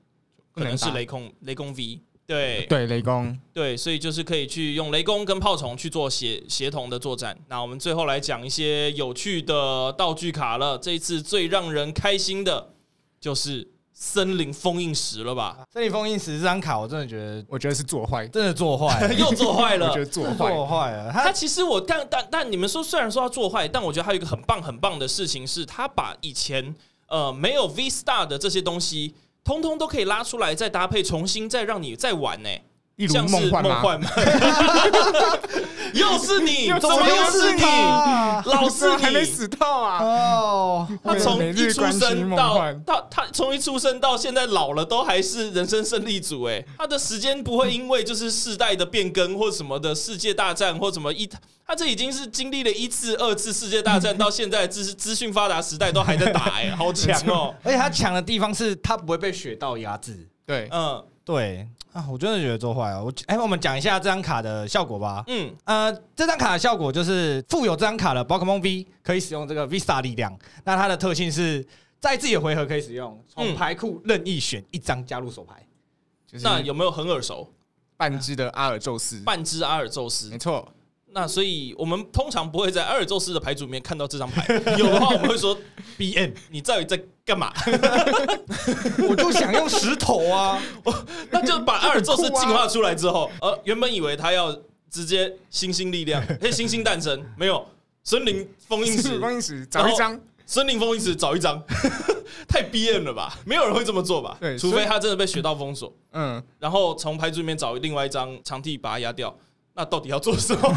可能是雷空雷公 V。对对，雷公对，所以就是可以去用雷公跟炮虫去做协协同的作战。那我们最后来讲一些有趣的道具卡了。这一次最让人开心的就是森林封印石了吧？森林封印石这张卡，我真的觉得，我觉得是做坏，真的做坏，又做坏了。我觉得做坏做坏了。他其实我但但但你们说，虽然说他做坏，但我觉得还有一个很棒很棒的事情是，他把以前呃没有 V Star 的这些东西。通通都可以拉出来，再搭配，重新再让你再玩呢、像是梦幻吗？又是你，怎么又是你？老师还没死透啊！哦，他从一出生到到他从一出生到现在老了，都还是人生胜利组哎！他的时间不会因为就是世代的变更或什么的世界大战或什么一，他这已经是经历了一次、二次世界大战，到现在资资讯发达时代都还在打哎，好强哦！而且他强的地方是他不会被雪道压制。对，嗯，对。啊，我真的觉得做坏了。我哎、欸，我们讲一下这张卡的效果吧。嗯，呃，这张卡的效果就是附有这张卡的宝可梦 V 可以使用这个 V Star 力量。那它的特性是在自己的回合可以使用，从牌库任意选一张加入手牌。就是、那有没有很耳熟？半只的阿尔宙斯，半只阿尔宙斯，没错。那所以我们通常不会在阿尔宙斯的牌组里面看到这张牌，有的话我们会说 B N，你到底在干嘛？我就想用石头啊！那就把阿尔宙斯进化出来之后，呃，原本以为他要直接星星力量，嘿，星星诞生，没有森林封印石，封印石找一张，森林封印石找一张，太 B M 了吧？没有人会这么做吧？对，除非他真的被雪道封锁，嗯，然后从牌组里面找另外一张长地把它压掉。那到底要做什么？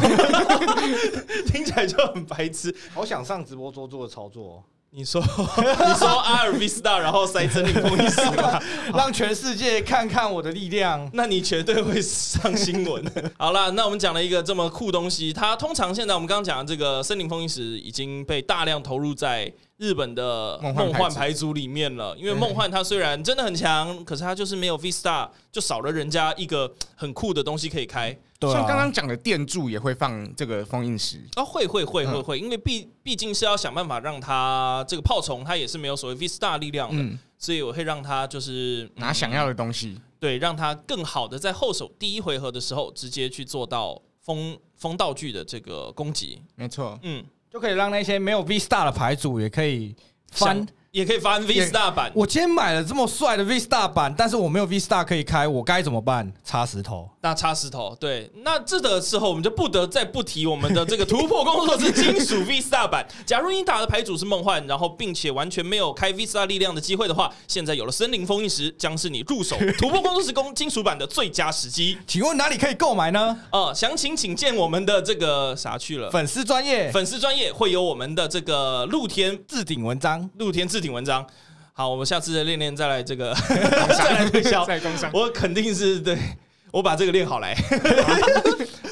听起来就很白痴。好想上直播桌做的操作。你说，你说阿尔 V Star，然后塞森林封印石，让全世界看看我的力量。那你绝对会上新闻。好了，那我们讲了一个这么酷东西，它通常现在我们刚刚讲的这个森林封印石已经被大量投入在日本的梦幻牌组里面了，因为梦幻它虽然真的很强，可是它就是没有 V Star，就少了人家一个很酷的东西可以开。像刚刚讲的电柱也会放这个封印石哦，会会会会会，因为毕毕竟是要想办法让它这个炮虫它也是没有所谓 V Star 力量的，所以我会让它就是拿想要的东西，对，让它更好的在后手第一回合的时候直接去做到封封道具的这个攻击。没错，嗯。就可以让那些没有 V Star 的牌组也可以翻。也可以翻 V Star 版。我今天买了这么帅的 V Star 版，但是我没有 V Star 可以开，我该怎么办？插石头。那插石头，对。那这个时候我们就不得再不提我们的这个突破工作室金属 V Star 版。假如你打的牌组是梦幻，然后并且完全没有开 V Star 力量的机会的话，现在有了森林封印石，将是你入手突破工作室工金属版的最佳时机。请问哪里可以购买呢？呃，详情请见我们的这个啥去了？粉丝专业，粉丝专业会有我们的这个露天置顶文章，露天置顶文章。好，我们下次再练练再来这个再来推销，我肯定是对，我把这个练好来。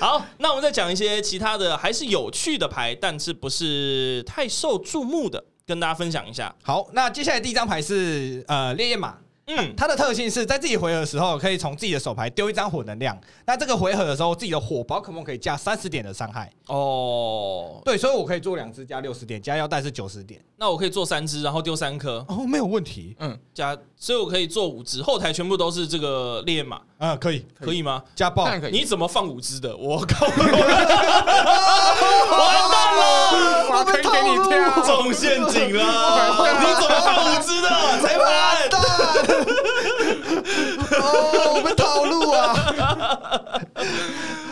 好，那我们再讲一些其他的，还是有趣的牌，但是不是太受注目的，跟大家分享一下。好，那接下来第一张牌是呃烈焰马。嗯，它的特性是在自己回合的时候，可以从自己的手牌丢一张火能量。那这个回合的时候，自己的火宝可梦可以加三十点的伤害。哦，对，所以我可以做两只加六十点，加腰带是九十点。那我可以做三只，然后丢三颗。哦，没有问题。嗯，加，所以我可以做五只，后台全部都是这个烈焰马。嗯，可以，可以吗？家暴？你怎么放五只的？我靠！完蛋了！我可以给你跳中陷阱了！你怎么放五只的？裁判！哦，我们套路啊！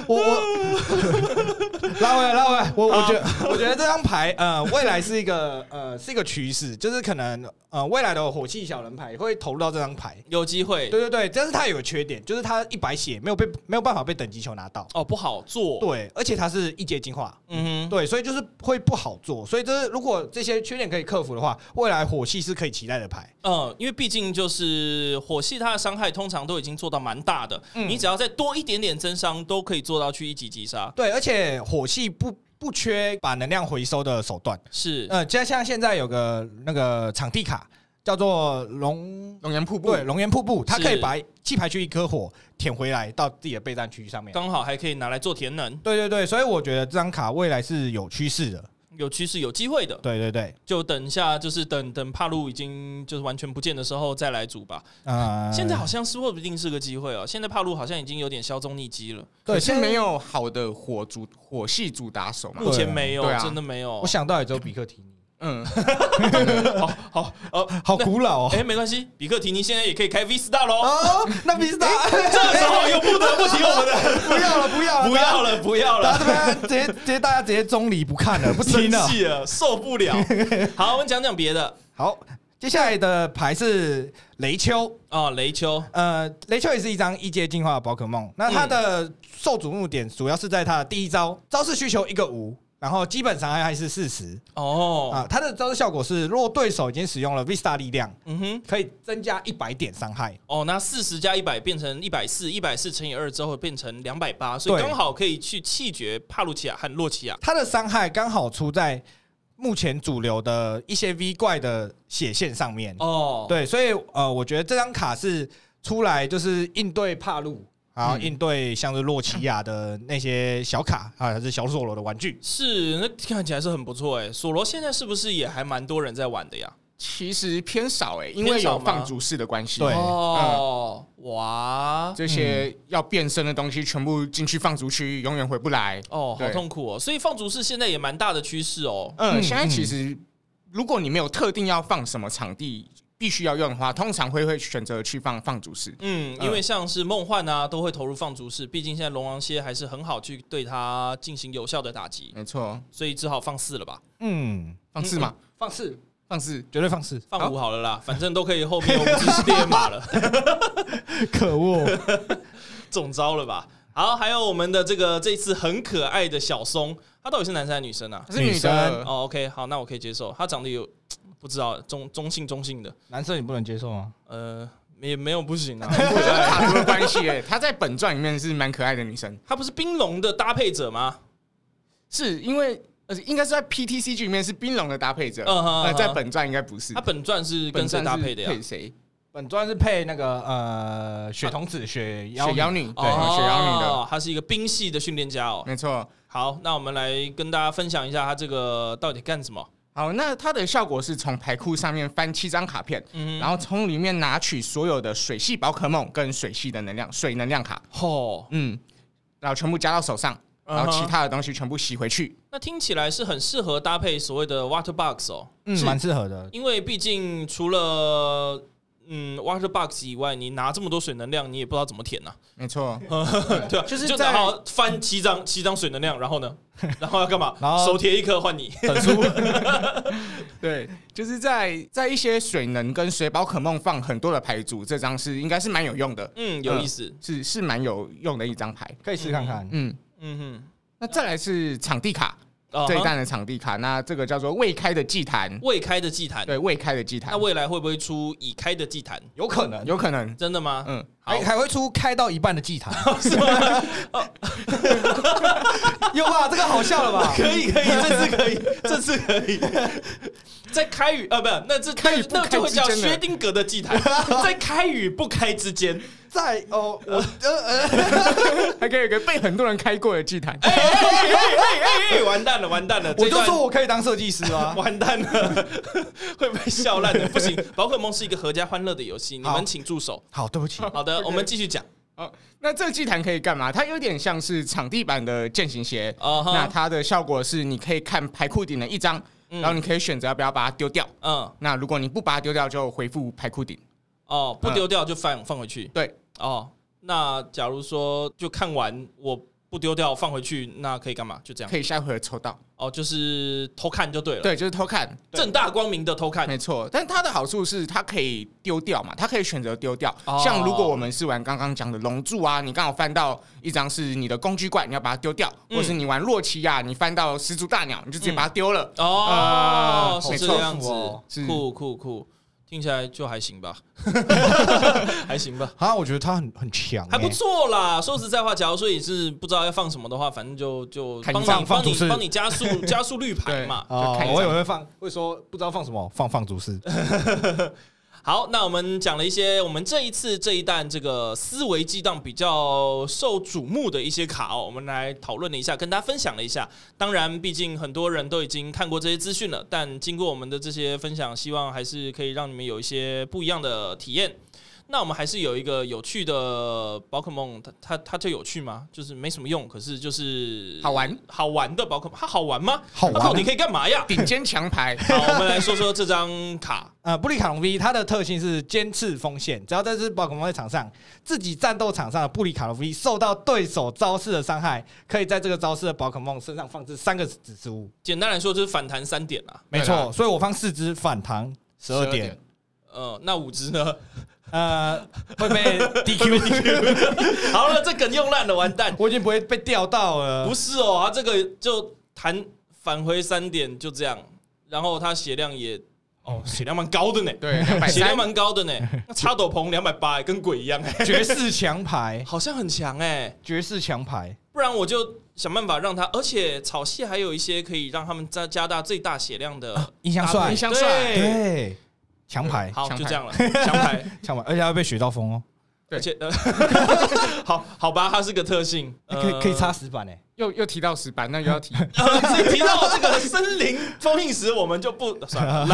我我 拉回来，拉回来。我我觉得，我觉得这张牌，呃，未来是一个呃，是一个趋势，就是可能呃，未来的火系小人牌会投入到这张牌，有机会。对对对，但是它有个缺点，就是它一百血没有被没有办法被等级球拿到。哦，不好做。对，而且它是一阶进化。嗯哼，对，所以就是会不好做。所以就是如果这些缺点可以克服的话，未来火系是可以期待的牌。嗯，因为毕竟就是火系，它的伤害通常都已经做到蛮大的，嗯、你只要再多一点点增伤，都可以做到去一级击杀。对，而且火系不不缺把能量回收的手段。是，呃，就像现在有个那个场地卡叫做龙龙岩瀑布，对，龙岩瀑布，它可以把气排区一颗火舔回来到自己的备战区域上面，刚好还可以拿来做填能。对对对，所以我觉得这张卡未来是有趋势的。有趋势，有机会的。对对对，就等一下，就是等等帕路已经就是完全不见的时候再来组吧。啊，现在好像是说不定是个机会哦。现在帕路好像已经有点销踪匿迹了。对，现在没有好的火主火系主打手嘛？目前没有，真的没有。我想到也只有比克提尼。嗯，好好呃，好古老哦。哎，没关系，比克提尼现在也可以开 V Star 喽。哦，那 V Star 这时候又不得不提我们的，不要了，不要了，不要了，不要了。直接 直接大家直接中离不看了，不听了，气了，受不了。好，我们讲讲别的。好，接下来的牌是雷丘啊，雷丘。呃，雷丘也是一张一阶进化的宝可梦。那它的受瞩目点主要是在它的第一招，招式需求一个五。然后基本伤害还是四十哦啊，它的招式效果是，若对手已经使用了 V Star 力量，嗯哼，可以增加一百点伤害哦。那四十加一百变成一百四，一百四乘以二之后变成两百八，所以刚好可以去气绝帕路奇亚和洛奇亚。它的伤害刚好出在目前主流的一些 V 怪的血线上面哦。对，所以呃，我觉得这张卡是出来就是应对帕路。然后应对像是洛奇亚的那些小卡啊，还是小索罗的玩具，是那看起来是很不错哎。索罗现在是不是也还蛮多人在玩的呀？其实偏少哎，因为有放逐式的关系。对哦，哇，这些要变身的东西全部进去放逐区，永远回不来哦，好痛苦哦。所以放逐式现在也蛮大的趋势哦。嗯，现在其实如果你没有特定要放什么场地。必须要用的话，通常会会选择去放放逐式。嗯，因为像是梦幻啊，都会投入放逐式。毕竟现在龙王蝎还是很好去对它进行有效的打击。没错，所以只好放四了吧。嗯，放四嘛，放四，放四，绝对放四。放五好了啦，反正都可以后面有五只是烈焰马了。可恶，中招了吧？好，还有我们的这个这次很可爱的小松，他到底是男生还是女生啊？是女生。哦，OK，好，那我可以接受。他长得有。不知道中中性中性的男生你不能接受吗？呃，也没有不行啊，卡什么关系？哎，她在本传里面是蛮可爱的女生。她不是冰龙的搭配者吗？是因为呃应该是在 PTCG 里面是冰龙的搭配者，呃，在本传应该不是。他本传是跟谁搭配的呀？配谁？本传是配那个呃雪童子、雪雪妖女，对，雪妖女的。他是一个冰系的训练家哦，没错。好，那我们来跟大家分享一下他这个到底干什么。好，那它的效果是从牌库上面翻七张卡片，嗯。然后从里面拿取所有的水系宝可梦跟水系的能量水能量卡。哦，嗯，然后全部加到手上，然后其他的东西全部洗回去。那听起来是很适合搭配所谓的 Water Box 哦，嗯，蛮适合的，因为毕竟除了嗯，Water Box 以外，你拿这么多水能量，你也不知道怎么填呐。没错，对，就是就然后翻七张七张水能量，然后呢，然后要干嘛？然后手贴一颗换你。等书。对，就是在在一些水能跟水宝可梦放很多的牌组，这张是应该是蛮有用的。嗯，有意思，是是蛮有用的一张牌，可以试看看。嗯嗯哼，那再来是场地卡。这一弹的场地卡，那这个叫做未开的祭坛，未开的祭坛，对，未开的祭坛。那未来会不会出已开的祭坛？有可能，有可能，真的吗？嗯，还还会出开到一半的祭坛，是吗？有吧？这个好笑了吧？可以，可以，这次可以，这次可以。在开与呃，不，那这开与那就会叫薛定格的祭坛，在开与不开之间。在哦，我呃呃，还可以有个被很多人开过的祭坛。哎哎哎哎，完蛋了，完蛋了！我就说我可以当设计师啊，完蛋了，会被笑烂的。不行，宝可梦是一个合家欢乐的游戏，你们请助手。好，对不起。好的，我们继续讲。哦，那这个祭坛可以干嘛？它有点像是场地版的健行鞋。哦，那它的效果是，你可以看牌库顶的一张，然后你可以选择要不要把它丢掉。嗯，那如果你不把它丢掉，就回复牌库顶。哦，不丢掉就放放回去。对。哦，那假如说就看完我不丢掉放回去，那可以干嘛？就这样，可以下回抽到。哦，就是偷看就对了。对，就是偷看，正大光明的偷看，没错。但它的好处是它可以丢掉嘛，它可以选择丢掉。哦、像如果我们是玩刚刚讲的龙柱啊，你刚好翻到一张是你的工具怪，你要把它丢掉；嗯、或是你玩洛奇亚，你翻到始祖大鸟，你就直接把它丢了。嗯、哦，没错，是这样子，哦、酷酷酷。听起来就还行吧，还行吧。啊，我觉得他很很强，还不错啦。说实在话，假如说你是不知道要放什么的话，反正就就帮你帮你帮你加速 加速绿牌嘛。哦，我也会放，会说不知道放什么，放放逐式。好，那我们讲了一些我们这一次这一弹这个思维激荡比较受瞩目的一些卡哦，我们来讨论了一下，跟大家分享了一下。当然，毕竟很多人都已经看过这些资讯了，但经过我们的这些分享，希望还是可以让你们有一些不一样的体验。那我们还是有一个有趣的宝可梦，它它它就有趣吗？就是没什么用，可是就是好玩好玩的宝可梦，它好玩吗？好玩，你可以干嘛呀？顶尖强牌。好，我们来说说这张卡。呃，布里卡龙 V 它的特性是尖刺锋线，只要在这只宝可梦在场上，自己战斗场上的布里卡龙 V 受到对手招式的伤害，可以在这个招式的宝可梦身上放置三个指示物。简单来说就是反弹三点啦。没错，所以我放四只反弹十二点。呃，那五只呢？呃，会被 DQ DQ。好了，这梗用烂了，完蛋！我已经不会被钓到了。不是哦，他这个就弹返回三点，就这样。然后他血量也哦，血量蛮高的呢。对，血量蛮高的呢。那插斗篷两百八，跟鬼一样哎。绝世强牌，好像很强哎。绝世强牌，不然我就想办法让他。而且草系还有一些可以让他们加加大最大血量的音箱帅，音箱帅，对。强牌，好，就这样了。强牌，强牌，而且要被雪道封哦。而且，好好吧，它是个特性，可以可以插石板诶。又又提到石板，那又要提。提到这个森林封印石，我们就不算了，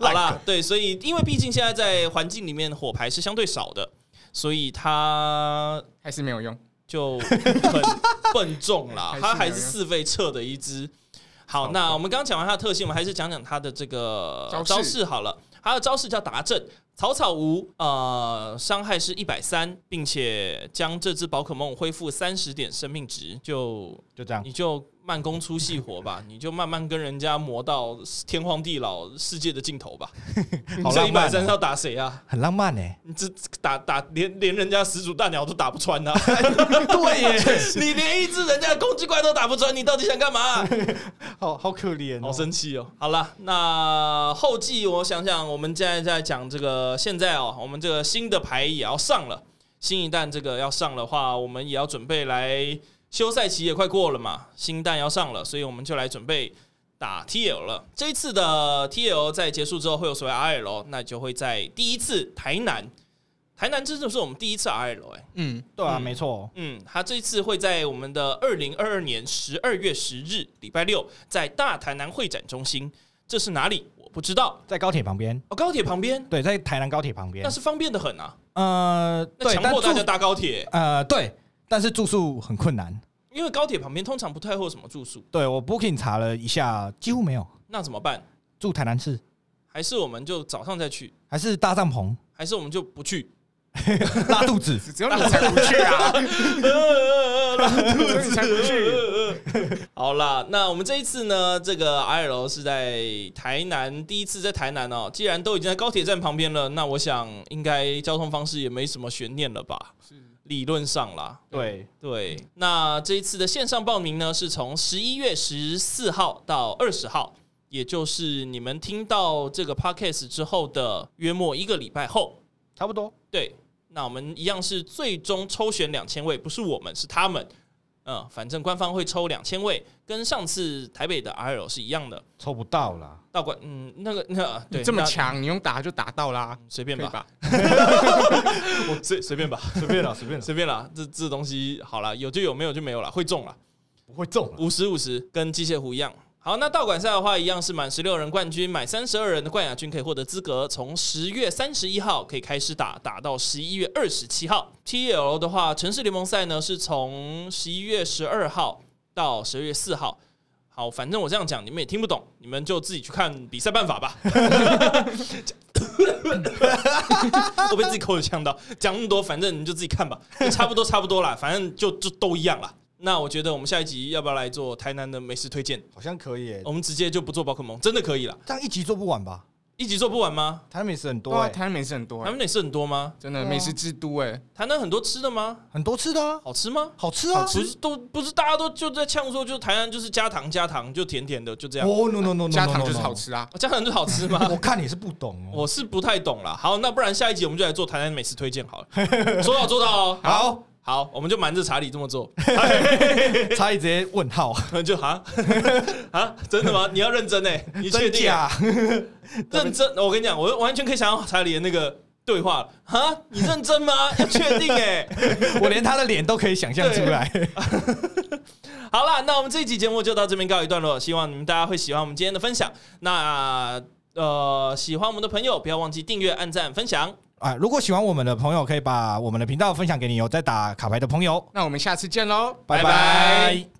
好啦，对，所以因为毕竟现在在环境里面火牌是相对少的，所以它还是没有用，就很笨重啦。它还是四费撤的一只。好，那我们刚刚讲完它的特性，我们还是讲讲它的这个招式好了。它的招式叫达阵，草草无，呃，伤害是一百三，并且将这只宝可梦恢复三十点生命值，就就这样，你就。慢工出细活吧，你就慢慢跟人家磨到天荒地老世界的尽头吧。你这一百三是要打谁啊？很浪漫呢。你这打打连连人家始祖大鸟都打不穿呐。对耶，你连一只人家的攻击怪都打不穿，你到底想干嘛？好好可怜，好生气哦。好了，那后继我想想，我们现在在讲这个，现在哦，我们这个新的牌也要上了，新一弹这个要上的话，我们也要准备来。休赛期也快过了嘛，新蛋要上了，所以我们就来准备打 TL 了。这一次的 TL 在结束之后会有所谓 RL，那就会在第一次台南，台南真的是我们第一次 RL 哎、欸，嗯，对啊，嗯、没错，嗯，他这一次会在我们的二零二二年十二月十日礼拜六，在大台南会展中心，这是哪里？我不知道，在高铁旁边。哦，高铁旁边，对，在台南高铁旁边，那是方便的很啊，呃，对，强迫大家搭高铁，呃，对。但是住宿很困难，因为高铁旁边通常不太会有什么住宿。对，我 Booking 查了一下，几乎没有。那怎么办？住台南市，还是我们就早上再去？还是搭帐篷？还是我们就不去？拉肚子，只有你才不去啊！拉肚子才不去。好啦，那我们这一次呢，这个 I L 是在台南，第一次在台南哦。既然都已经在高铁站旁边了，那我想应该交通方式也没什么悬念了吧？是。理论上啦，对。对，那这一次的线上报名呢，是从十一月十四号到二十号，也就是你们听到这个 podcast 之后的约莫一个礼拜后，差不多。对，那我们一样是最终抽选两千位，不是我们，是他们。嗯，反正官方会抽两千位，跟上次台北的 RL 是一样的，抽不到啦。道馆，嗯，那个，那对，这么强，你用打就打到啦，随便吧，我随随便吧，随便啦，随便随便啦，这这东西好了，有就有，没有就没有了，会中了，不会中，五十五十，跟机械壶一样。好，那道馆赛的话，一样是满十六人冠军，满三十二人的冠亚军可以获得资格。从十月三十一号可以开始打，打到十一月二十七号。TL 的话，城市联盟赛呢是从十一月十二号到十二月四号。好，反正我这样讲你们也听不懂，你们就自己去看比赛办法吧。我被自己口水呛到，讲那么多，反正你们就自己看吧，差不多差不多啦，反正就就都一样啦。那我觉得我们下一集要不要来做台南的美食推荐？好像可以诶，我们直接就不做宝可梦，真的可以了。这样一集做不完吧？一集做不完吗？台南美食很多，台南美食很多，台南美食很多吗？真的美食之都哎，台南很多吃的吗？很多吃的啊，好吃吗？好吃啊，不是都不是大家都就在呛说，就台南就是加糖加糖就甜甜的就这样。哦，no no no no，加糖就是好吃啊，加糖就好吃吗？我看你是不懂哦，我是不太懂啦。好，那不然下一集我们就来做台南美食推荐好了，说到做到哦。好。好，我们就瞒着查理这么做。查理直接问号，就啊啊，真的吗？你要认真哎，你确定啊？认真，我跟你讲，我完全可以想象查理的那个对话啊，你认真吗？要确定哎，我连他的脸都可以想象出来。好了，那我们这一集节目就到这边告一段落，希望你们大家会喜欢我们今天的分享。那呃，喜欢我们的朋友，不要忘记订阅、按赞、分享。啊，如果喜欢我们的朋友，可以把我们的频道分享给你有在打卡牌的朋友。那我们下次见喽，拜拜。